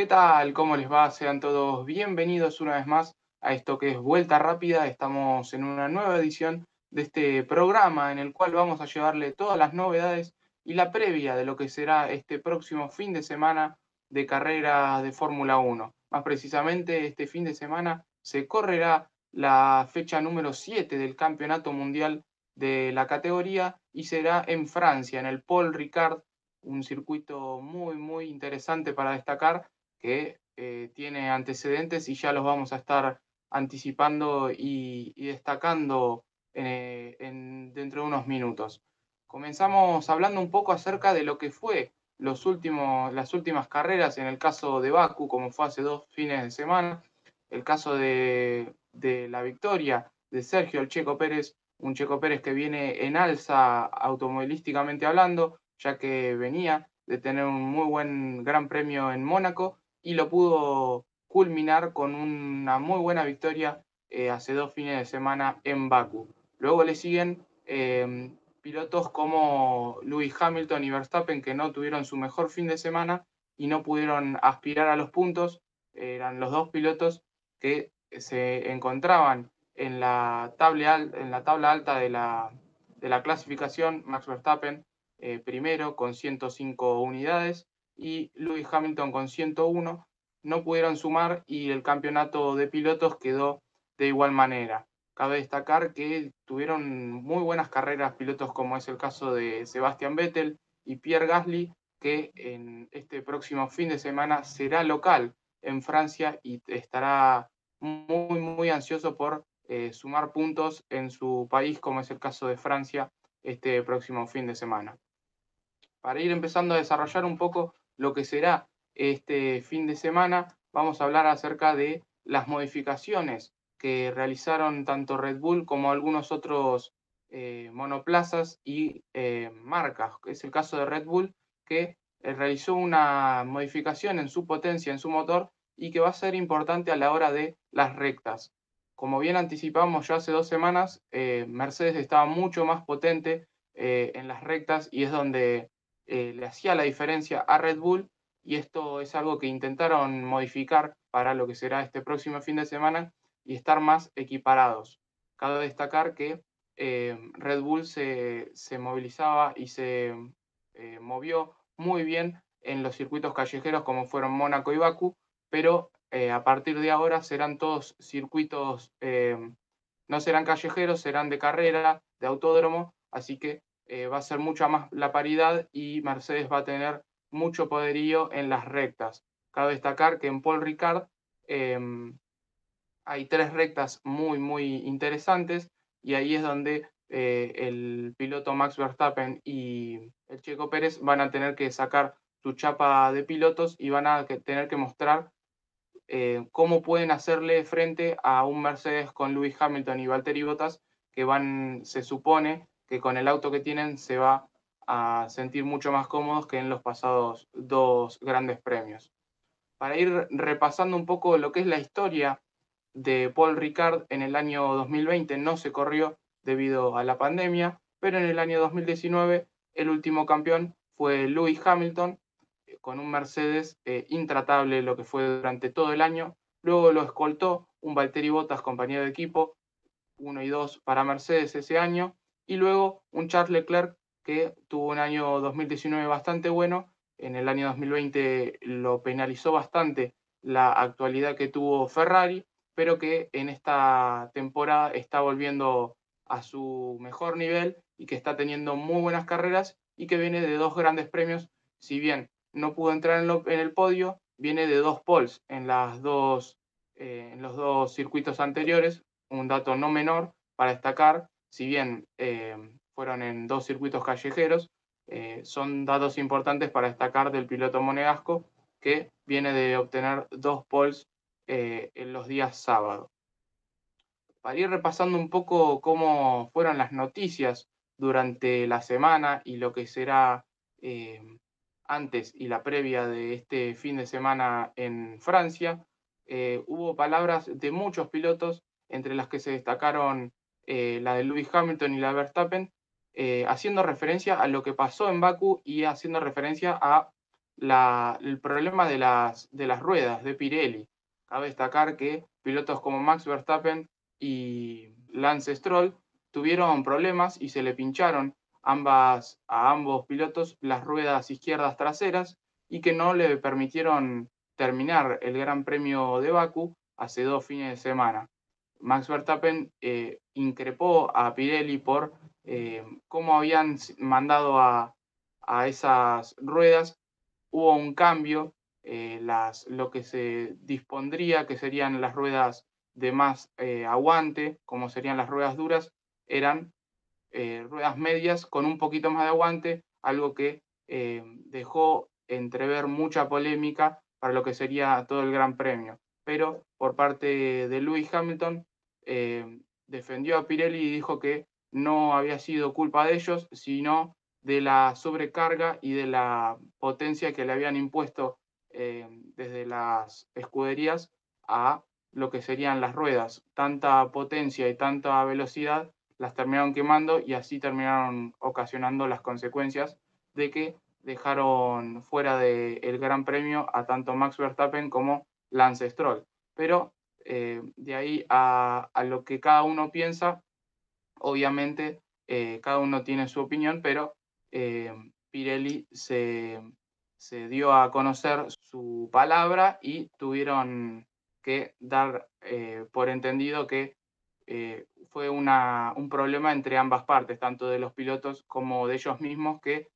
¿Qué tal? ¿Cómo les va? Sean todos bienvenidos una vez más a esto que es Vuelta Rápida. Estamos en una nueva edición de este programa en el cual vamos a llevarle todas las novedades y la previa de lo que será este próximo fin de semana de carrera de Fórmula 1. Más precisamente, este fin de semana se correrá la fecha número 7 del Campeonato Mundial de la categoría y será en Francia, en el Paul Ricard, un circuito muy, muy interesante para destacar que eh, tiene antecedentes y ya los vamos a estar anticipando y, destacando eh, en, dentro de unos minutos. Comenzamos hablando un poco acerca de lo que fue los últimos, las últimas carreras, en el caso de Baku, como fue hace dos fines de semana, el caso de, de la victoria de Sergio el Checo Pérez, un Checo Pérez que viene en alza automovilísticamente hablando, ya que venía de tener un muy buen gran premio en Mónaco y lo pudo culminar con una muy buena victoria eh, hace dos fines de semana en Baku. Luego le siguen em, pilotos como Lewis Hamilton y Verstappen que no tuvieron su mejor fin de semana y no pudieron aspirar a los puntos. Eran los dos pilotos que se encontraban en la tabla, en la tabla alta de la, de la clasificación. Max Verstappen eh, primero con 105 unidades y Lewis Hamilton con 101. No pudieron sumar y el campeonato de pilotos quedó de igual manera. Cabe destacar que tuvieron muy buenas carreras pilotos como es el caso de Sebastian Vettel y Pierre Gasly, que en este próximo fin de semana será local en Francia y estará muy, muy ansioso por eh, sumar puntos en su país, como es el caso de Francia, este próximo fin de semana. Para ir empezando a desarrollar un poco lo que será este fin de semana, vamos a hablar acerca de las modificaciones que realizaron tanto Red Bull como algunos otros eh, monoplazas y eh, marcas. Es el caso de Red Bull, que realizó una modificación en su potencia, en su motor, y que va a ser importante a la hora de las rectas. Como bien anticipamos ya hace dos semanas, eh, Mercedes estaba mucho más potente eh, en las rectas y es donde eh, le hacía la diferencia a Red Bull y esto es algo que intentaron modificar para lo que será este próximo fin de semana y estar más equiparados. Cabe destacar que Red Bull se, se, movilizaba y se movió muy bien en los circuitos callejeros como fueron Mónaco y Baku, pero eh, a partir de ahora serán todos circuitos, eh, no serán callejeros, serán de carrera, de autódromo, así que eh, va a ser mucha más la paridad y Mercedes va a tener mucho poderío en las rectas. Cabe destacar que en Paul Ricard em, hay tres rectas muy, muy interesantes y ahí es donde el piloto Max Verstappen y el Checo Pérez van a tener que sacar su chapa de pilotos y van a tener que mostrar eh, cómo pueden hacerle frente a un Mercedes con Lewis Hamilton y Valtteri Bottas, que van, se supone que con el auto que tienen se va a sentir mucho más cómodos que en los pasados dos grandes premios. Para ir repasando un poco lo que es la historia de Paul Ricard en el año 2020, no se corrió debido a la pandemia, pero en el año 2019 el último campeón fue Lewis Hamilton con un Mercedes eh, intratable lo que fue durante todo el año. Luego lo escoltó un Valtteri Bottas, compañero de equipo, uno y dos para Mercedes ese año. Y luego un Charles Leclerc que tuvo un año 2019 bastante bueno. En el año 2020 lo penalizó bastante la actualidad que tuvo Ferrari, pero que en esta temporada está volviendo a su mejor nivel y que está teniendo muy buenas carreras y que viene de dos grandes premios, si bien no pudo entrar en, el podio, viene de dos poles en, eh, en los dos circuitos anteriores, un dato no menor para destacar, si bien eh, fueron en dos circuitos callejeros, eh, son datos importantes para destacar del piloto monegasco que viene de obtener dos poles en los días sábados. Para ir repasando un poco cómo fueron las noticias durante la semana y lo que será antes y la previa de este fin de semana en Francia, eh, hubo palabras de muchos pilotos, entre las que se destacaron eh, la de Lewis Hamilton y la de Verstappen, eh, haciendo referencia a lo que pasó en Baku y haciendo referencia a el problema de las, de las ruedas de Pirelli. Cabe destacar que pilotos como Max Verstappen y Lance Stroll tuvieron problemas y se le pincharon ambas, a ambos pilotos las ruedas izquierdas traseras y que no le permitieron terminar el Gran Premio de Baku hace dos fines de semana. Max Verstappen eh, increpó a Pirelli por eh, cómo habían mandado a, a, esas ruedas. Hubo un cambio, eh, las, lo que se dispondría que serían las ruedas de más aguante, como serían las ruedas duras, eran ruedas medias con un poquito más de aguante, algo que dejó entrever mucha polémica para lo que sería todo el Gran Premio. Pero por parte de Lewis Hamilton eh, defendió a Pirelli y dijo que no había sido culpa de ellos, sino de la sobrecarga y de la potencia que le habían impuesto eh, desde las escuderías a lo que serían las ruedas. Tanta potencia y tanta velocidad las terminaron quemando y así terminaron ocasionando las consecuencias de que dejaron fuera del Gran Premio a tanto Max Verstappen como Lance Stroll. Pero eh, de ahí a, lo que cada uno piensa, obviamente eh, cada uno tiene su opinión, pero eh, Pirelli se, se, dio a conocer su palabra y tuvieron que dar por entendido que fue una, un problema entre ambas partes, tanto de los pilotos como de ellos mismos, que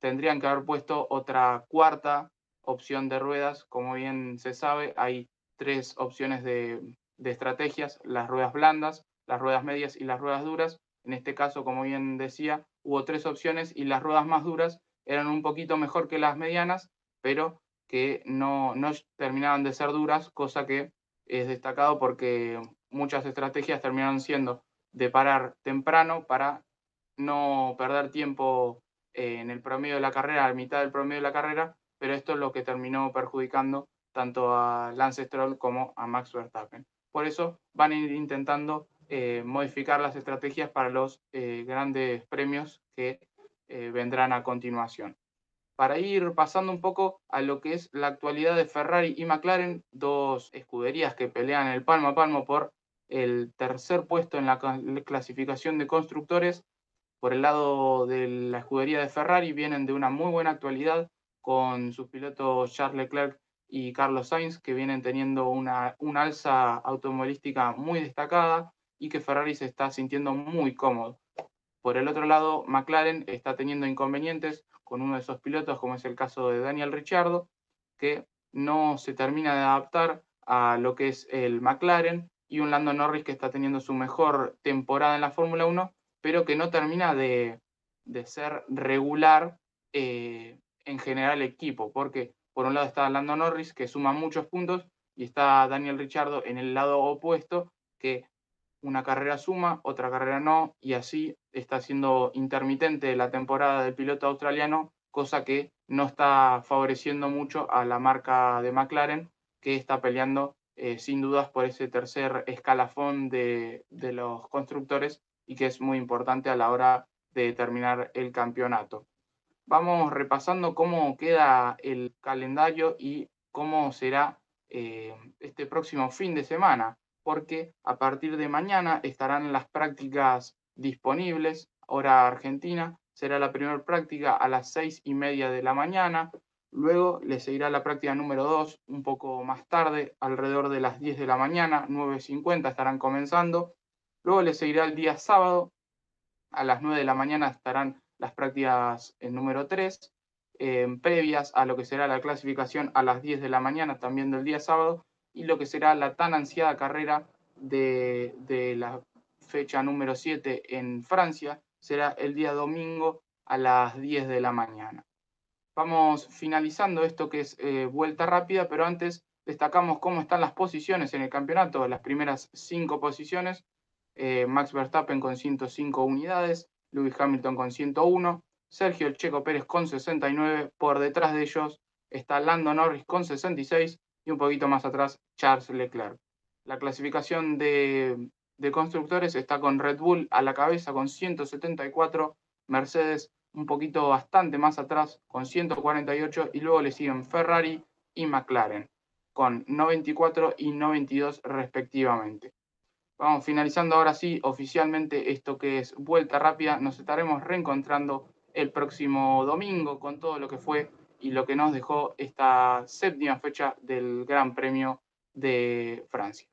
tendrían que haber puesto otra cuarta opción de ruedas. Como bien se sabe, hay tres opciones de, estrategias, las ruedas blandas, las ruedas medias y las ruedas duras. En este caso, como bien decía, hubo tres opciones y las ruedas más duras eran un poquito mejor que las medianas, pero que no, no terminaban de ser duras, cosa que es destacado porque muchas estrategias terminaron siendo de parar temprano para no perder tiempo en el promedio de la carrera, a mitad del promedio de la carrera, pero esto es lo que terminó perjudicando tanto a Lance Stroll como a Max Verstappen. Por eso van a ir intentando eh, modificar las estrategias para los eh, grandes premios que eh, vendrán a continuación. Para ir pasando un poco a lo que es la actualidad de Ferrari y McLaren, dos escuderías que pelean el palmo a palmo por el tercer puesto en la clasificación de constructores, por el lado de la escudería de Ferrari vienen de una muy buena actualidad con sus pilotos Charles Leclerc y Carlos Sainz, que vienen teniendo una, alza automovilística muy destacada y que Ferrari se está sintiendo muy cómodo. Por el otro lado, McLaren está teniendo inconvenientes con uno de esos pilotos, como es el caso de Daniel Ricciardo, que no se termina de adaptar a lo que es el McLaren, y un Lando Norris que está teniendo su mejor temporada en la Fórmula 1, pero que no termina de, ser regular eh, en general equipo, porque por un lado está Lando Norris, que suma muchos puntos, y está Daniel Richardo en el lado opuesto, que una carrera suma, otra carrera no, y así está siendo intermitente la temporada del piloto australiano, cosa que no está favoreciendo mucho a la marca de McLaren, que está peleando eh, sin dudas por ese tercer escalafón de, de los constructores y que es muy importante a la hora de terminar el campeonato. Vamos repasando cómo queda el calendario y cómo será eh, este próximo fin de semana, porque a partir de mañana estarán las prácticas disponibles, hora argentina, será la primera práctica a las seis y media de la mañana, luego le seguirá la práctica número 2 un poco más tarde, alrededor de las 10 de la mañana, 9.50 estarán comenzando, Luego le seguirá el día sábado, a las 9 de la mañana estarán las prácticas en número 3, previas a lo que será la clasificación a las 10 de la mañana también del día sábado, y lo que será la tan ansiada carrera de, de la fecha número 7 en Francia, será el día domingo a las 10 de la mañana. Vamos finalizando esto que es eh, vuelta rápida, pero antes destacamos cómo están las posiciones en el campeonato, las primeras cinco posiciones eh, Max Verstappen con 105 unidades, Lewis Hamilton con 101, Sergio Checo Pérez con 69, por detrás de ellos está Lando Norris con 66 y un poquito más atrás Charles Leclerc. La clasificación de, de constructores está con Red Bull a la cabeza con 174, Mercedes un poquito bastante más atrás con 148 y luego le siguen Ferrari y McLaren con 94 y 92 respectivamente. Vamos finalizando ahora sí oficialmente esto que es vuelta rápida. Nos estaremos reencontrando el próximo domingo con todo lo que fue y lo que nos dejó esta séptima fecha del Gran Premio de Francia.